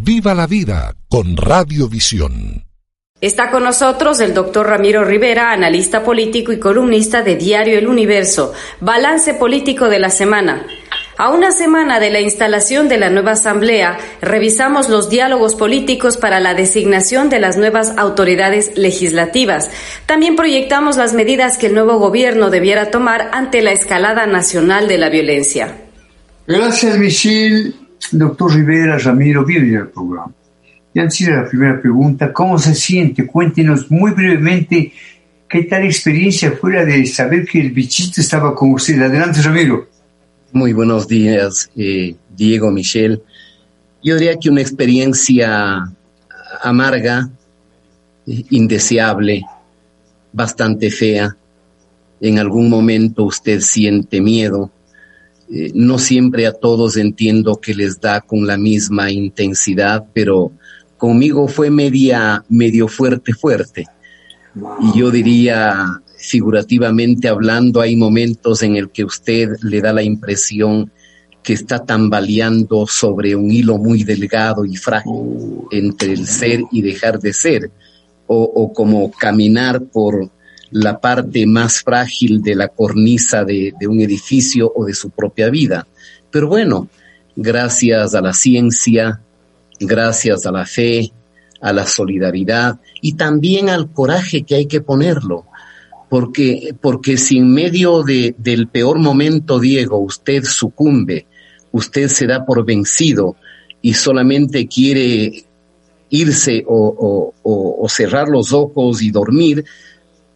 Viva la vida con Radiovisión. Está con nosotros el doctor Ramiro Rivera, analista político y columnista de Diario El Universo. Balance político de la semana. A una semana de la instalación de la nueva Asamblea, revisamos los diálogos políticos para la designación de las nuevas autoridades legislativas. También proyectamos las medidas que el nuevo gobierno debiera tomar ante la escalada nacional de la violencia. Gracias, Michelle. Doctor Rivera, Ramiro, bienvenido al programa. Y de la primera pregunta, ¿cómo se siente? Cuéntenos muy brevemente qué tal experiencia fuera de saber que el bichito estaba con usted. Adelante, Ramiro. Muy buenos días, eh, Diego, Michelle. Yo diría que una experiencia amarga, indeseable, bastante fea. En algún momento usted siente miedo. Eh, no siempre a todos entiendo que les da con la misma intensidad, pero conmigo fue media, medio fuerte, fuerte. Y yo diría, figurativamente hablando, hay momentos en el que usted le da la impresión que está tambaleando sobre un hilo muy delgado y frágil entre el ser y dejar de ser, o, como caminar por la parte más frágil de la cornisa de, un edificio o de su propia vida. Pero bueno, gracias a la ciencia, gracias a la fe, a la solidaridad y también al coraje que hay que ponerlo porque, porque si en medio de, del peor momento, Diego, usted sucumbe, usted se da por vencido y solamente quiere irse o, o, cerrar los ojos y dormir,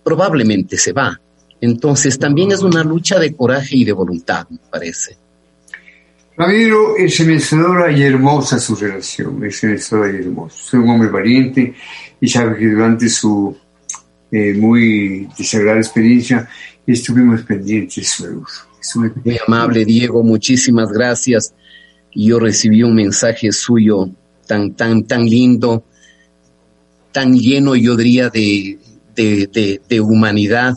probablemente se va. Entonces también es una lucha de coraje y de voluntad, me parece. Ramiro es enriquecedora y hermosa su relación, es enriquecedora y hermosa. Soy un hombre valiente y sabe que durante su eh, muy desagradable experiencia, estuvimos pendientes de su Muy amable, Diego, muchísimas gracias. Yo recibí un mensaje suyo tan, tan, tan lindo, tan lleno, yo diría, de, de, humanidad,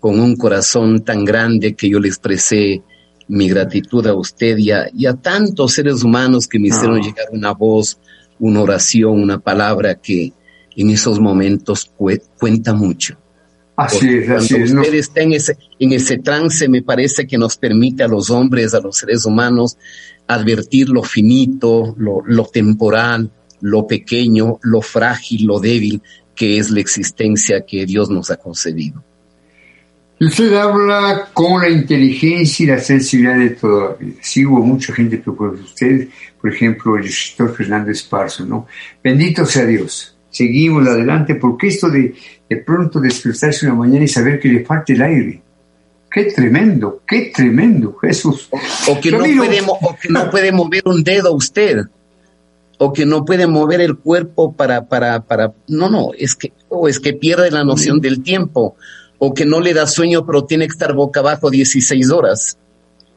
con un corazón tan grande que yo le expresé mi gratitud a usted y a, y a tantos seres humanos que me hicieron llegar una voz, una oración, una palabra que, en esos momentos cuenta mucho. Así es, así es. Usted está en ese, en ese trance, me parece que nos permite a los hombres, a los seres humanos, advertir lo finito, lo, lo temporal, lo pequeño, lo frágil, lo débil que es la existencia que Dios nos ha concedido. Usted habla con la inteligencia y la sensibilidad de toda la vida. Sí hubo mucha gente que por usted, por ejemplo, el escritor Fernando Esparzo, ¿no? Bendito sea Dios seguimos adelante, porque esto de de pronto despertarse una mañana y saber que le falta el aire, qué tremendo, qué tremendo, Jesús. O, que, no puede, que no puede mover un dedo usted, o que no puede mover el cuerpo para, para, para, no, no, es que, o es que pierde la noción del tiempo, o que no le da sueño, pero tiene que estar boca abajo 16 horas.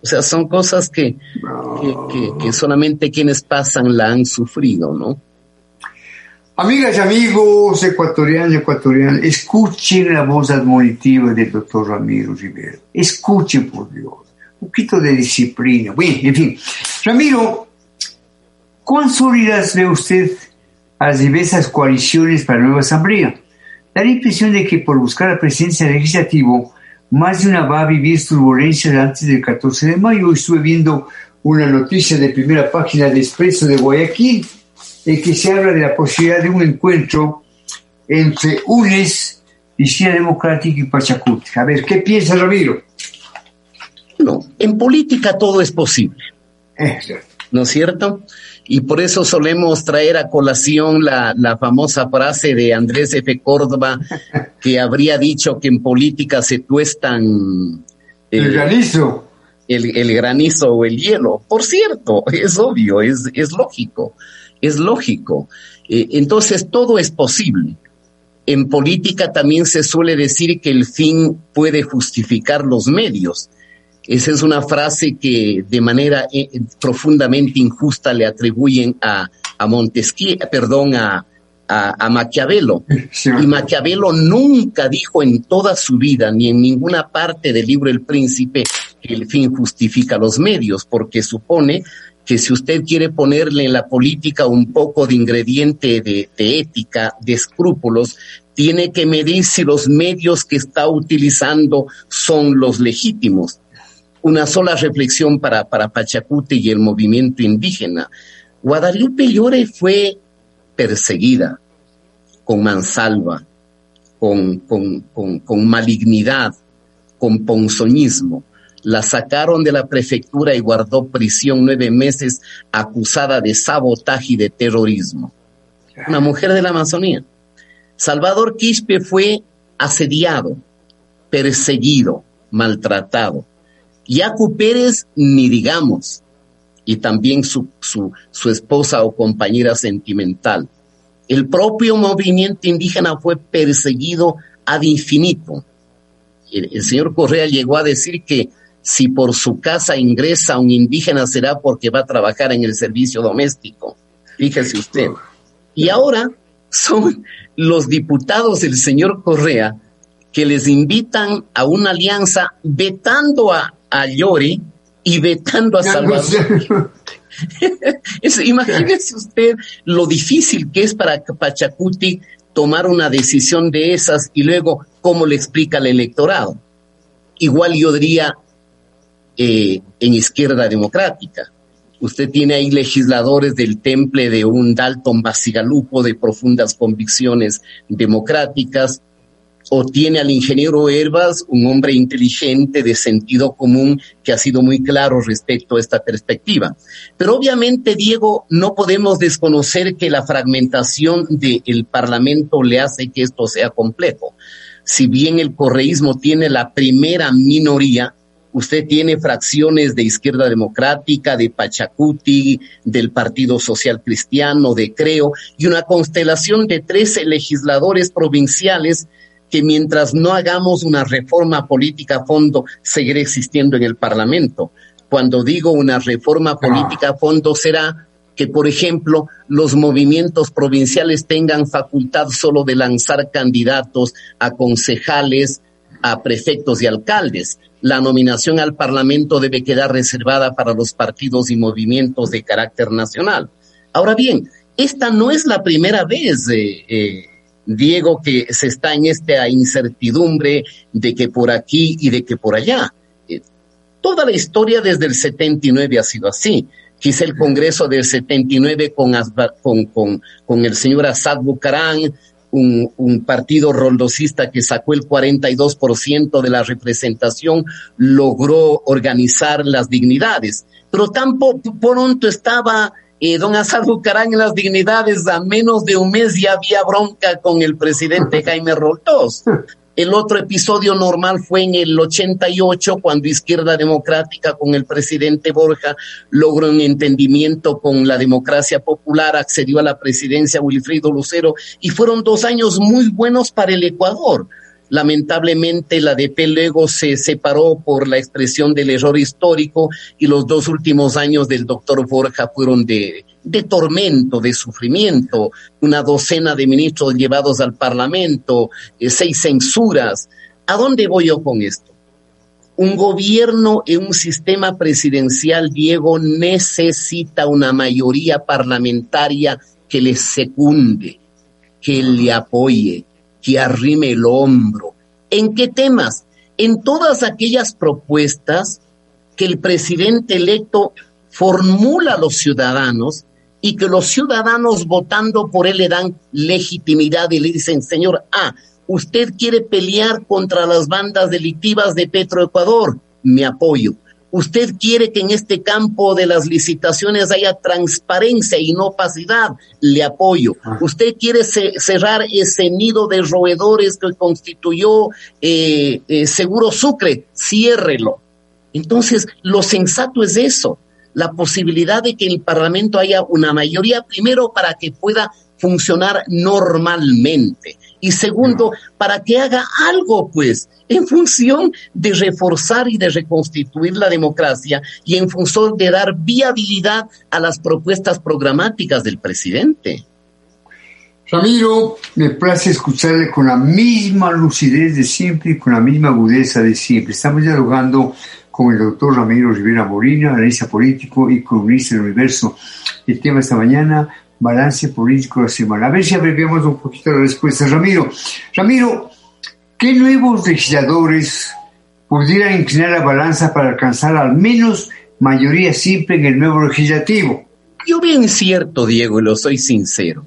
O sea, son cosas que, que, que solamente quienes pasan la han sufrido, ¿no? Amigas y amigos ecuatorianos y ecuatorianas, escuchen la voz admonitiva del doctor Ramiro Rivera. Escuchen, por Dios. Un poquito de disciplina. Bien, en fin. Ramiro, ¿cuán sólidas ve usted a las diversas coaliciones para la nueva asamblea? Da la impresión de que por buscar la presencia legislativa, más de una va a vivir turbulencias antes del 14 de mayo. Estuve viendo una noticia de primera página de Expreso de Guayaquil en que se habla de la posibilidad de un encuentro entre UNES, Izquierda Democrática y Pachacuti. A ver, ¿qué piensa Ramiro? No, en política todo es posible. ¿No es cierto? Y por eso solemos traer a colación la, famosa frase de Andrés F. Córdoba, que habría dicho que en política se tuestan... el granizo. El, granizo o el hielo. Por cierto, es obvio, es, es lógico es lógico. Eh, entonces, todo es posible. En política también se suele decir que el fin puede justificar los medios. Esa es una frase que de manera eh, profundamente injusta le atribuyen a, a Montesquieu, perdón, a, a, Maquiavelo. Y Maquiavelo nunca dijo en toda su vida, ni en ninguna parte del libro El Príncipe, que el fin justifica los medios, porque supone que si usted quiere ponerle en la política un poco de ingrediente de, ética, de escrúpulos, tiene que medir si los medios que está utilizando son los legítimos. Una sola reflexión para, para Pachacuti y el movimiento indígena. Guadalupe Llore fue perseguida con mansalva, con, con, con malignidad, con ponzoñismo la sacaron de la prefectura y guardó prisión nueve meses acusada de sabotaje y de terrorismo. Una mujer de la Amazonía. Salvador Quispe fue asediado, perseguido, maltratado. Yacu Pérez, ni digamos, y también su, su, esposa o compañera sentimental. El propio movimiento indígena fue perseguido ad infinito. el señor Correa llegó a decir que si por su casa ingresa un indígena será porque va a trabajar en el servicio doméstico. Fíjese usted. Y ahora son los diputados del señor Correa que les invitan a una alianza vetando a, a Llori y vetando a Salvador. imagínese usted lo difícil que es para Pachacuti tomar una decisión de esas y luego cómo le explica al electorado. Igual yo diría, eh, en izquierda democrática. Usted tiene ahí legisladores del temple de un Dalton Basigalupo de profundas convicciones democráticas, o tiene al ingeniero Herbas, un hombre inteligente de sentido común que ha sido muy claro respecto a esta perspectiva. Pero obviamente, Diego, no podemos desconocer que la fragmentación del Parlamento le hace que esto sea complejo. Si bien el correísmo tiene la primera minoría, Usted tiene fracciones de Izquierda Democrática, de Pachacuti, del Partido Social Cristiano, de Creo, y una constelación de 13 legisladores provinciales que mientras no hagamos una reforma política a fondo, seguirá existiendo en el Parlamento. Cuando digo una reforma política a fondo será que, por ejemplo, los movimientos provinciales tengan facultad solo de lanzar candidatos a concejales, a prefectos y alcaldes, la nominación al Parlamento debe quedar reservada para los partidos y movimientos de carácter nacional. Ahora bien, esta no es la primera vez, eh, eh, Diego, que se está en esta incertidumbre de que por aquí y de que por allá. Eh, toda la historia desde el 79 ha sido así. Quizá el Congreso del 79 con, el señor Assad Bucarán, un, partido roldosista que sacó el 42% de la representación, logró organizar las dignidades. Pero tan pronto estaba eh, don Asad Bucarán en las dignidades, a menos de un mes ya había bronca con el presidente Jaime Roldos. El otro episodio normal fue en el 88, cuando Izquierda Democrática con el presidente Borja logró un entendimiento con la democracia popular, accedió a la presidencia Wilfrido Lucero y fueron dos años muy buenos para el Ecuador. Lamentablemente la DP luego se separó por la expresión del error histórico y los dos últimos años del doctor Borja fueron de, tormento, de sufrimiento, una docena de ministros llevados al Parlamento, eh, seis censuras. ¿A dónde voy yo con esto? Un gobierno en un sistema presidencial, Diego, necesita una mayoría parlamentaria que le secunde, que le apoye, que arrime el hombro. ¿En qué temas? En todas aquellas propuestas que el presidente electo formula a los ciudadanos y que los ciudadanos votando por él le dan legitimidad y le dicen, señor A, usted quiere pelear contra las bandas delictivas de Petroecuador, me apoyo. Usted quiere que en este campo de las licitaciones haya transparencia y no opacidad, le apoyo. Ah. Usted quiere cerrar ese nido de roedores que constituyó eh, eh, Seguro Sucre, ciérrelo. Entonces, lo sensato es eso, la posibilidad de que el Parlamento haya una mayoría, primero para que pueda funcionar normalmente y segundo, para que haga algo, pues, en función de reforzar y de reconstituir la democracia y en función de dar viabilidad a las propuestas programáticas del presidente. Ramiro, me place escucharle con la misma lucidez de siempre y con la misma agudeza de siempre. Estamos dialogando con el doctor Ramiro Rivera Molina, analista político y columnista del Universo. El tema esta mañana, balance político semana. A ver si abreviamos un poquito la respuesta. Ramiro, Ramiro, ¿qué nuevos legisladores pudieran inclinar la balanza para alcanzar al menos mayoría simple en el nuevo legislativo? Yo bien cierto, Diego, y lo soy sincero.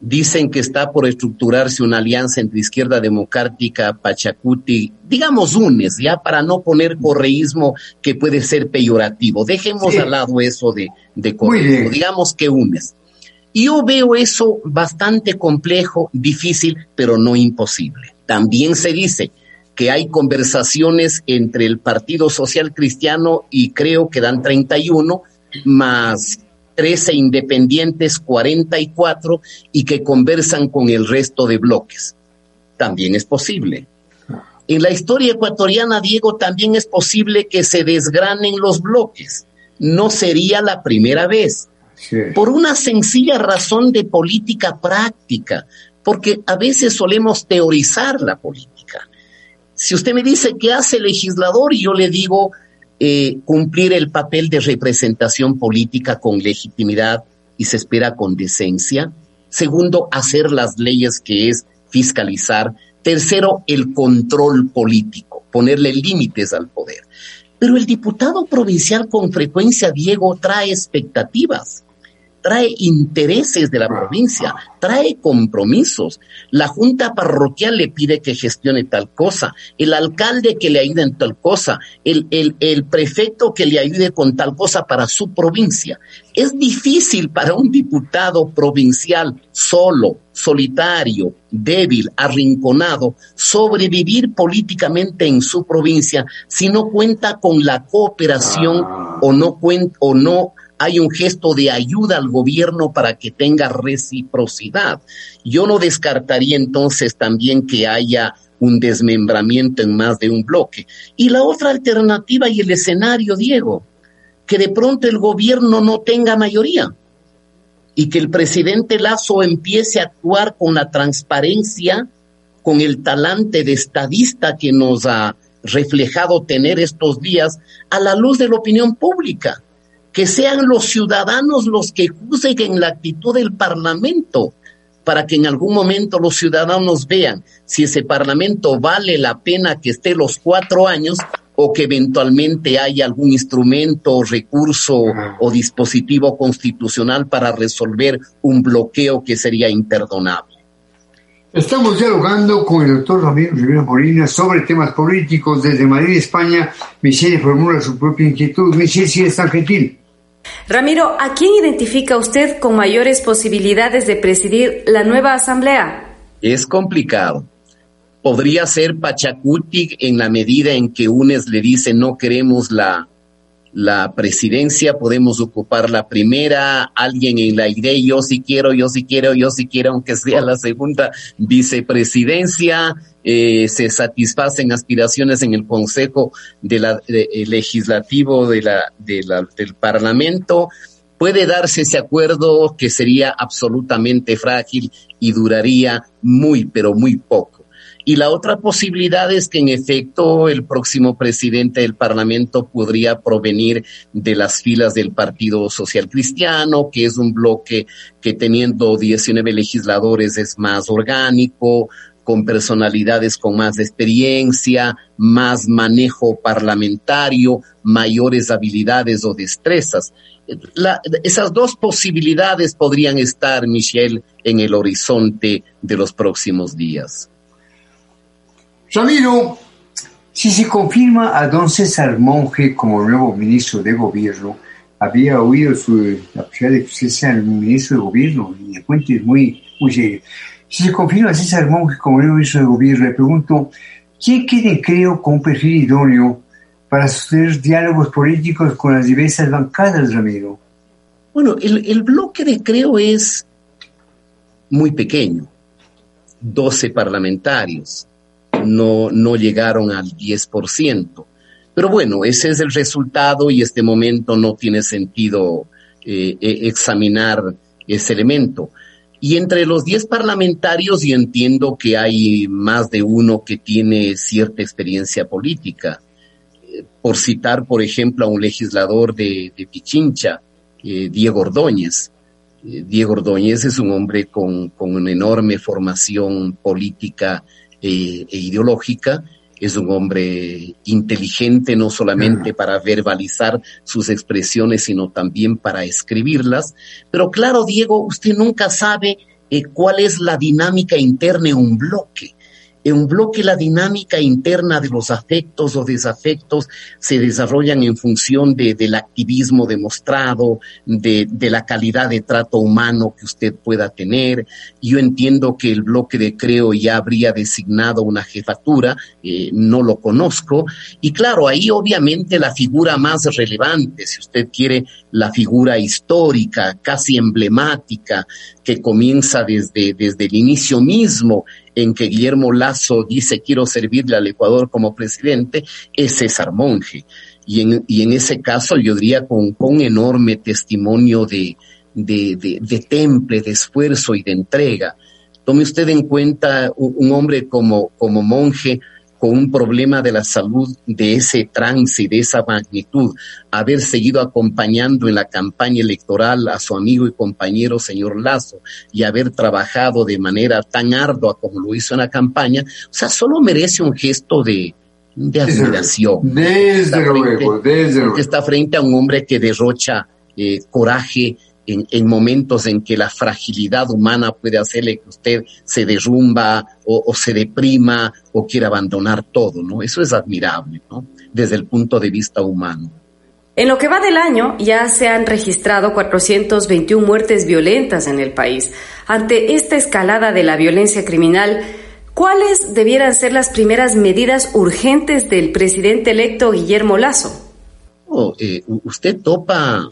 Dicen que está por estructurarse una alianza entre Izquierda Democrática, Pachacuti, digamos UNES, ya para no poner correísmo que puede ser peyorativo. Dejemos al lado eso de, de correísmo, digamos que UNES. Yo veo eso bastante complejo, difícil, pero no imposible. También se dice que hay conversaciones entre el Partido Social Cristiano y creo que dan 31, más 13 independientes, 44, y que conversan con el resto de bloques. También es posible. En la historia ecuatoriana, Diego, también es posible que se desgranen los bloques. No sería la primera vez. Por una sencilla razón de política práctica, porque a veces solemos teorizar la política. Si usted me dice qué hace el legislador yo le digo, eh, cumplir el papel de representación política con legitimidad y se espera con decencia. Segundo, hacer las leyes que es fiscalizar. Tercero, el control político, ponerle límites al poder. Pero el diputado provincial con frecuencia, Diego, trae expectativas trae intereses de la provincia, trae compromisos. La junta parroquial le pide que gestione tal cosa, el alcalde que le ayude en tal cosa, el, el, el prefecto que le ayude con tal cosa para su provincia. Es difícil para un diputado provincial solo, solitario, débil, arrinconado, sobrevivir políticamente en su provincia si no cuenta con la cooperación o no, cuenta, o no hay un gesto de ayuda al gobierno para que tenga reciprocidad. Yo no descartaría entonces también que haya un desmembramiento en más de un bloque. Y la otra alternativa y el escenario, Diego, que de pronto el gobierno no tenga mayoría y que el presidente Lazo empiece a actuar con la transparencia, con el talante de estadista que nos ha reflejado tener estos días a la luz de la opinión pública que sean los ciudadanos los que juzguen la actitud del Parlamento, para que en algún momento los ciudadanos vean si ese Parlamento vale la pena que esté los cuatro años o que eventualmente haya algún instrumento, recurso o dispositivo constitucional para resolver un bloqueo que sería imperdonable. Estamos dialogando con el doctor Ramiro Rivera Molina sobre temas políticos desde Madrid, España. Michelle formula su propia inquietud. Michelle, si es tan gentil. Ramiro, ¿a quién identifica usted con mayores posibilidades de presidir la nueva asamblea? Es complicado. Podría ser Pachacuti en la medida en que UNES le dice no queremos la, la presidencia, podemos ocupar la primera, alguien en la idea, yo sí quiero, yo sí quiero, yo sí quiero, aunque sea la segunda vicepresidencia, eh, se satisfacen aspiraciones en el Consejo de la, Legislativo de la, la, del Parlamento, puede darse ese acuerdo que sería absolutamente frágil y duraría muy, pero muy poco. Y la otra posibilidad es que en efecto el próximo presidente del Parlamento podría provenir de las filas del Partido Social Cristiano, que es un bloque que teniendo 19 legisladores es más orgánico, con personalidades con más experiencia, más manejo parlamentario, mayores habilidades o destrezas. esas dos posibilidades podrían estar, Michelle, en el horizonte de los próximos días. Ramiro, si se confirma a don César Monge como nuevo ministro de gobierno, había oído su, la posibilidad de que usted sea el ministro de gobierno y cuento es muy, muy serio. Si se confirma a César Monge como nuevo ministro de gobierno, le pregunto, ¿quién quiere, creo, con un perfil idóneo para sostener diálogos políticos con las diversas bancadas, Ramiro? Bueno, el, el bloque de creo es muy pequeño, 12 parlamentarios no, no llegaron al 10%. Pero bueno, ese es el resultado y este momento no tiene sentido eh, eh, examinar ese elemento. Y entre los 10 parlamentarios, y entiendo que hay más de uno que tiene cierta experiencia política, por citar, por ejemplo, a un legislador de, Pichincha, Diego Ordóñez. Diego Ordóñez es un hombre con, con una enorme formación política e ideológica, es un hombre inteligente no solamente para verbalizar sus expresiones, sino también para escribirlas. Pero claro, Diego, usted nunca sabe eh, cuál es la dinámica interna en un bloque. En bloque la dinámica interna de los afectos o desafectos se desarrollan en función de, del activismo demostrado, de, de, la calidad de trato humano que usted pueda tener. Yo entiendo que el bloque de Creo ya habría designado una jefatura, eh, no lo conozco. Y claro, ahí obviamente la figura más relevante, si usted quiere, la figura histórica, casi emblemática, que comienza desde, desde el inicio mismo en que Guillermo Lazo dice quiero servirle al Ecuador como presidente, es César Monge. Y en, y en ese caso yo diría con, con enorme testimonio de, de, de, de, temple, de esfuerzo y de entrega. Tome usted en cuenta un, un hombre como, como monje, con un problema de la salud de ese trance de esa magnitud, haber seguido acompañando en la campaña electoral a su amigo y compañero señor Lazo y haber trabajado de manera tan ardua como lo hizo en la campaña, o sea, solo merece un gesto de, de admiración. Desde luego, desde luego. Está frente a un hombre que derrocha eh, coraje, en, momentos en que la fragilidad humana puede hacerle que usted se derrumba o, se deprima o quiera abandonar todo, ¿no? Eso es admirable, ¿no? Desde el punto de vista humano. En lo que va del año, ya se han registrado 421 muertes violentas en el país. Ante esta escalada de la violencia criminal, ¿cuáles debieran ser las primeras medidas urgentes del presidente electo Guillermo Lazo? Oh, eh, usted topa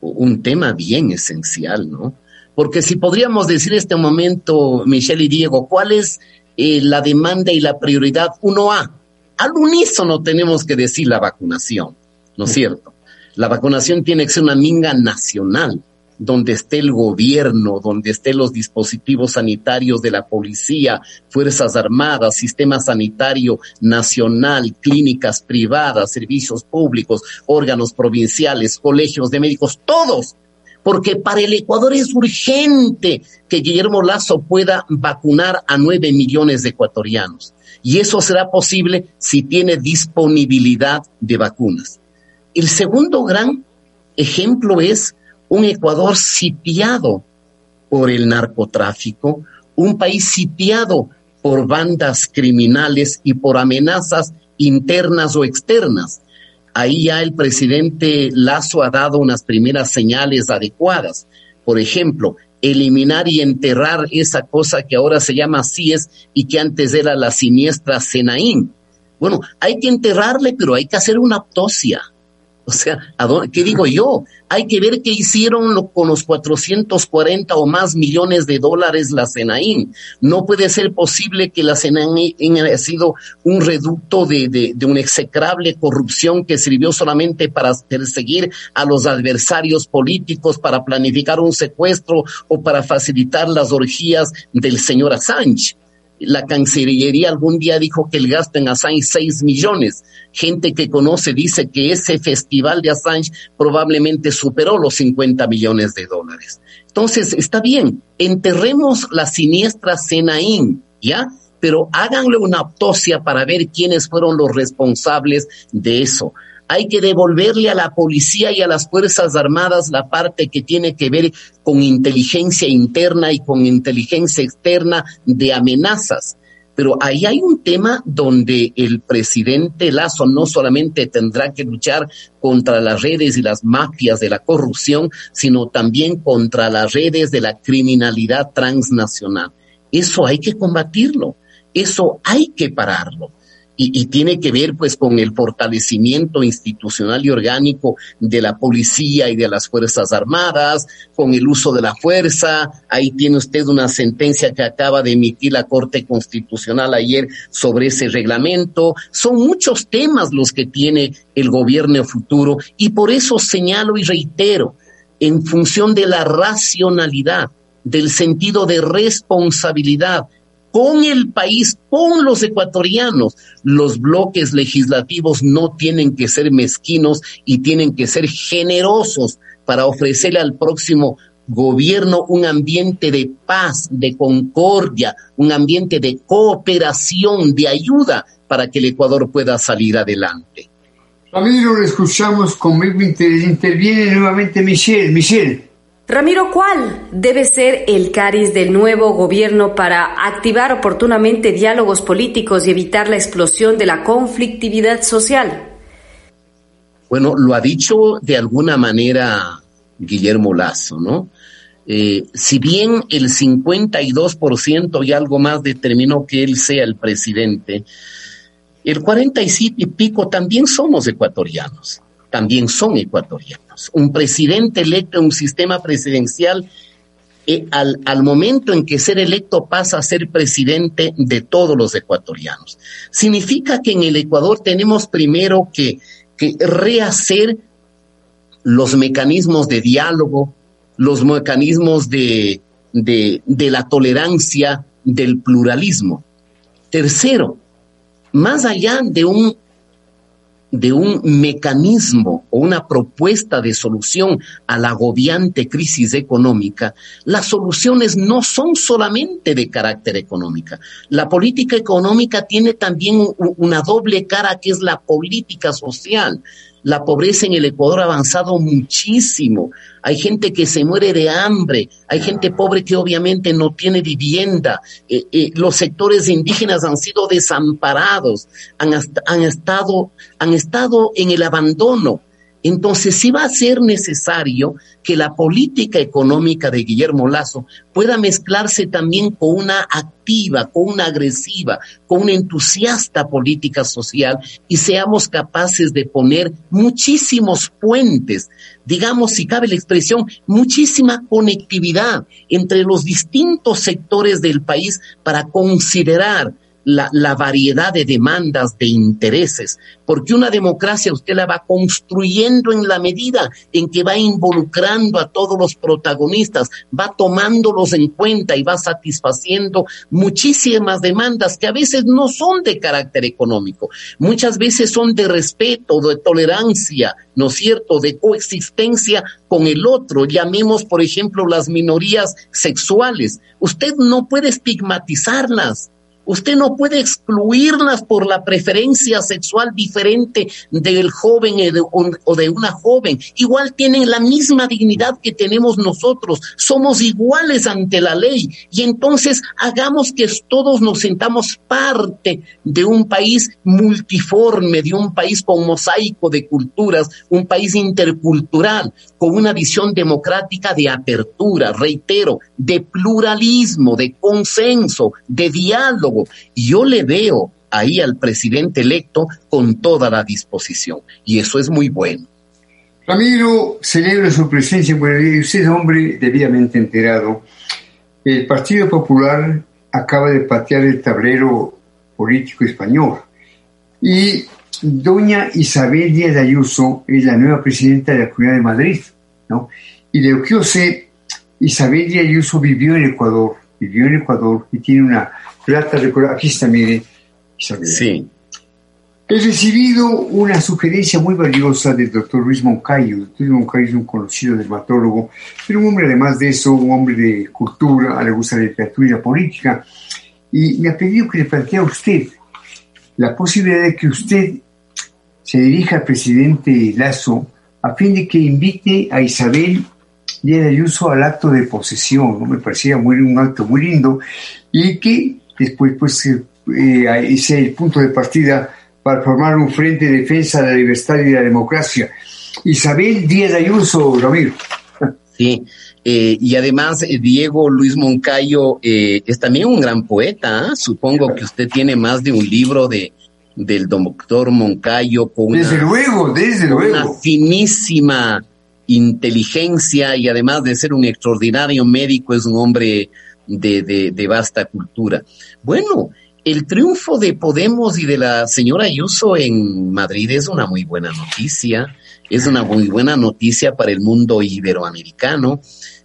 un tema bien esencial, ¿no? Porque si podríamos decir este momento, Michelle y Diego, ¿cuál es eh, la demanda y la prioridad 1A? Al unísono tenemos que decir la vacunación, ¿no es cierto? La vacunación tiene que ser una minga nacional donde esté el gobierno, donde estén los dispositivos sanitarios de la policía, Fuerzas Armadas, sistema sanitario nacional, clínicas privadas, servicios públicos, órganos provinciales, colegios de médicos, todos. Porque para el Ecuador es urgente que Guillermo Lazo pueda vacunar a nueve millones de ecuatorianos. Y eso será posible si tiene disponibilidad de vacunas. El segundo gran ejemplo es un Ecuador sitiado por el narcotráfico, un país sitiado por bandas criminales y por amenazas internas o externas. Ahí ya el presidente Lazo ha dado unas primeras señales adecuadas. Por ejemplo, eliminar y enterrar esa cosa que ahora se llama CIES y que antes era la siniestra Senaín. Bueno, hay que enterrarle, pero hay que hacer una autopsia. O sea, ¿qué digo yo? Hay que ver qué hicieron con los 440 o más millones de dólares la Senaín. No puede ser posible que la Senaín haya sido un reducto de, de, de una execrable corrupción que sirvió solamente para perseguir a los adversarios políticos, para planificar un secuestro o para facilitar las orgías del señor Assange la Cancillería algún día dijo que el gasto en Assange 6 millones. Gente que conoce dice que ese festival de Assange probablemente superó los 50 millones de dólares. Entonces, está bien, enterremos la siniestra Senaín, ¿ya? Pero háganle una autopsia para ver quiénes fueron los responsables de eso hay que devolverle a la policía y a las Fuerzas Armadas la parte que tiene que ver con inteligencia interna y con inteligencia externa de amenazas. Pero ahí hay un tema donde el presidente Lazo no solamente tendrá que luchar contra las redes y las mafias de la corrupción, sino también contra las redes de la criminalidad transnacional. Eso hay que combatirlo, eso hay que pararlo y, tiene que ver pues con el fortalecimiento institucional y orgánico de la policía y de las Fuerzas Armadas, con el uso de la fuerza. Ahí tiene usted una sentencia que acaba de emitir la Corte Constitucional ayer sobre ese reglamento. Son muchos temas los que tiene el gobierno futuro y por eso señalo y reitero, en función de la racionalidad, del sentido de responsabilidad, con el país, con los ecuatorianos. Los bloques legislativos no tienen que ser mezquinos y tienen que ser generosos para ofrecerle al próximo gobierno un ambiente de paz, de concordia, un ambiente de cooperación, de ayuda para que el Ecuador pueda salir adelante. Ramiro, lo escuchamos con interés. Interviene nuevamente Michelle. Michelle. Ramiro, ¿cuál debe ser el cariz del nuevo gobierno para activar oportunamente diálogos políticos y evitar la explosión de la conflictividad social? Bueno, lo ha dicho de alguna manera Guillermo Lazo, ¿no? Eh, si bien el 52% y algo más determinó que él sea el presidente, el 47 y pico también somos ecuatorianos, también son ecuatorianos. Un presidente electo en un sistema presidencial, eh, al, al, momento en que ser electo pasa a ser presidente de todos los ecuatorianos. Significa que en el Ecuador tenemos primero que, que rehacer los mecanismos de diálogo, los mecanismos de, de, de la tolerancia, del pluralismo. Tercero, más allá de un, de un mecanismo o una propuesta de solución a la agobiante crisis económica, las soluciones no son solamente de carácter económica. La política económica tiene también una doble cara que es la política social. La pobreza en el Ecuador ha avanzado muchísimo. Hay gente que se muere de hambre, hay gente pobre que obviamente no tiene vivienda. Eh, eh, los sectores indígenas han sido desamparados, han, han, estado, han estado en el abandono. Entonces sí va a ser necesario que la política económica de Guillermo Lazo pueda mezclarse también con una activa, con una agresiva, con una entusiasta política social y seamos capaces de poner muchísimos puentes, digamos, si cabe la expresión, muchísima conectividad entre los distintos sectores del país para considerar la, variedad de demandas, de intereses, porque una democracia usted la va construyendo en la medida en que va involucrando a todos los protagonistas, va tomándolos en cuenta y va satisfaciendo muchísimas demandas que a veces no son de carácter económico, muchas veces son de respeto, de tolerancia, ¿no es cierto?, de coexistencia con el otro. Llamemos, por ejemplo, las minorías sexuales. Usted no puede estigmatizarlas Usted no puede excluirlas por la preferencia sexual diferente del joven o de una joven. Igual tienen la misma dignidad que tenemos nosotros. Somos iguales ante la ley. Y entonces hagamos que todos nos sentamos parte de un país multiforme, de un país con mosaico de culturas, un país intercultural, con una visión democrática de apertura, reitero, de pluralismo, de consenso, de diálogo y yo le veo ahí al presidente electo con toda la disposición. Y eso es muy bueno. Ramiro celebra su presencia en Buenos usted es hombre debidamente enterado. El Partido Popular acaba de patear el tablero político español. Y doña Isabel Díaz Ayuso es la nueva presidenta de la Comunidad de Madrid. ¿no? Y de lo que yo sé, Isabel Díaz Ayuso vivió en Ecuador, vivió en Ecuador y tiene una plata aquí está, mire, Sí. He recibido una sugerencia muy valiosa del doctor Luis Moncayo. El doctor Luis Moncayo es un conocido dermatólogo, pero un hombre además de eso, un hombre de cultura, le gusta la literatura y la política. Y me ha pedido que le plantee a usted la posibilidad de que usted se dirija al presidente Lazo a fin de que invite a Isabel Díaz Ayuso al acto de posesión. ¿no? Me parecía muy, un acto muy lindo y que después pues eh, ese el punto de partida para formar un frente de defensa de la libertad y de la democracia. Isabel Díaz Ayuso, Ramiro. Sí, eh, y además eh, Diego Luis Moncayo es también un gran poeta. ¿ah? Supongo que usted tiene más de un libro de del doctor Moncayo con desde luego, desde luego. una finísima inteligencia y además de ser un extraordinario médico es un hombre de, de, vasta cultura. Bueno, el triunfo de Podemos y de la señora Ayuso en Madrid es una muy buena noticia, es una muy buena noticia para el mundo iberoamericano.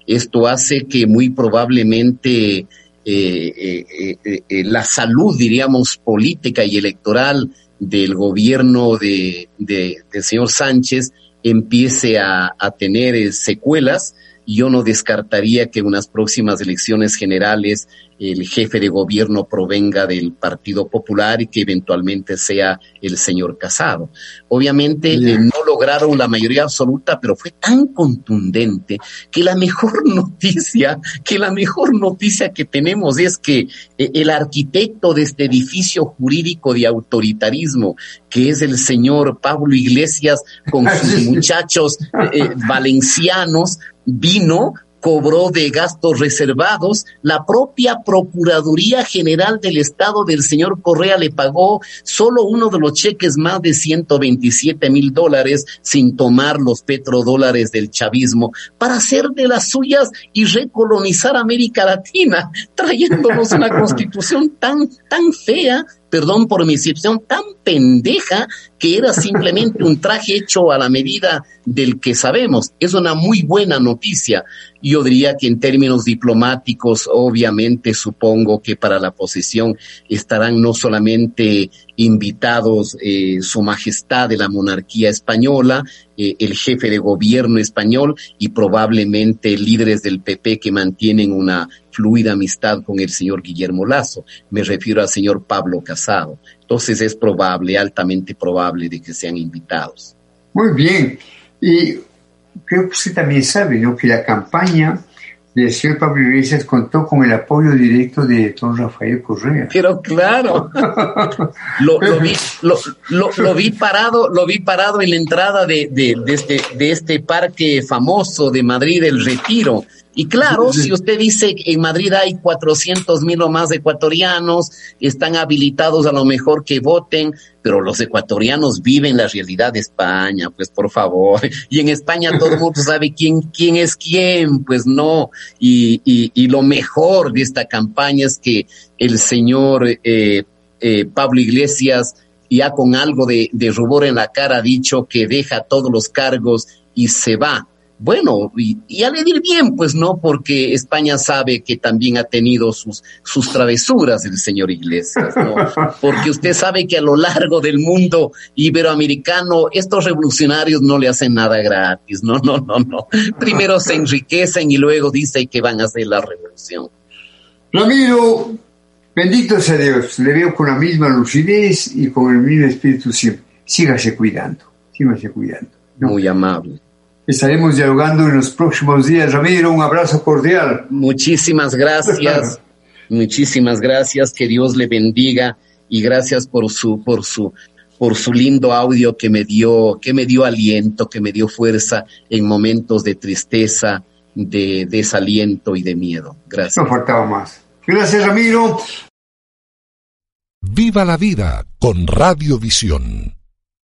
Esto hace que muy probablemente la salud, diríamos, política y electoral del gobierno de, del señor Sánchez empiece a, a tener secuelas yo no descartaría que en unas próximas elecciones generales el jefe de gobierno provenga del Partido Popular y que eventualmente sea el señor Casado. Obviamente eh, no lograron la mayoría absoluta, pero fue tan contundente que la mejor noticia, que la mejor noticia que tenemos es que eh, el arquitecto de este edificio jurídico de autoritarismo, que es el señor Pablo Iglesias con sus muchachos eh, valencianos, vino cobró de gastos reservados, la propia Procuraduría General del Estado del señor Correa le pagó solo uno de los cheques más de 127 mil dólares sin tomar los petrodólares del chavismo para hacer de las suyas y recolonizar América Latina, trayéndonos una constitución tan, tan fea perdón por mi excepción, tan pendeja que era simplemente un traje hecho a la medida del que sabemos. Es una muy buena noticia. Yo diría que en términos diplomáticos, obviamente supongo que para la posesión estarán no solamente invitados eh, Su Majestad de la Monarquía Española, eh, el jefe de gobierno español y probablemente líderes del PP que mantienen una fluida amistad con el señor Guillermo Lazo. Me refiero al señor Pablo Casado. Entonces es probable, altamente probable, de que sean invitados. Muy bien. Y creo que usted también sabe ¿no? que la campaña el señor Pablo Iglesias contó con el apoyo directo de don Rafael Correa. Pero claro, lo, vi, lo, vi, parado, lo vi parado en la entrada de, de, este, de este parque famoso de Madrid, el Retiro. Y claro, si usted dice que en Madrid hay 400 mil o más ecuatorianos, están habilitados a lo mejor que voten, pero los ecuatorianos viven la realidad de España, pues por favor. Y en España todo el mundo sabe quién, quién es quién, pues no. Y, y, y lo mejor de esta campaña es que el señor eh, eh, Pablo Iglesias, ya con algo de, de rubor en la cara, ha dicho que deja todos los cargos y se va bueno, y, y a ir bien, pues no, porque España sabe que también ha tenido sus, sus travesuras el señor Iglesias, ¿no? Porque usted sabe que a lo largo del mundo iberoamericano estos revolucionarios no le hacen nada gratis, no, no, no, no. Primero se enriquecen y luego dicen que van a hacer la revolución. Ramiro, bendito sea Dios, le veo con la misma lucidez y con el mismo espíritu siempre. Sígase cuidando, sígase cuidando. Muy amable. Estaremos dialogando en los próximos días. Ramiro, un abrazo cordial. Muchísimas gracias. Muchísimas gracias. Que Dios le bendiga y gracias por su, por su, por su lindo audio que me dio, que me dio aliento, que me dio fuerza en momentos de tristeza, de desaliento y de miedo. Gracias. No faltaba más. Gracias, Ramiro. Viva la vida con Radiovisión.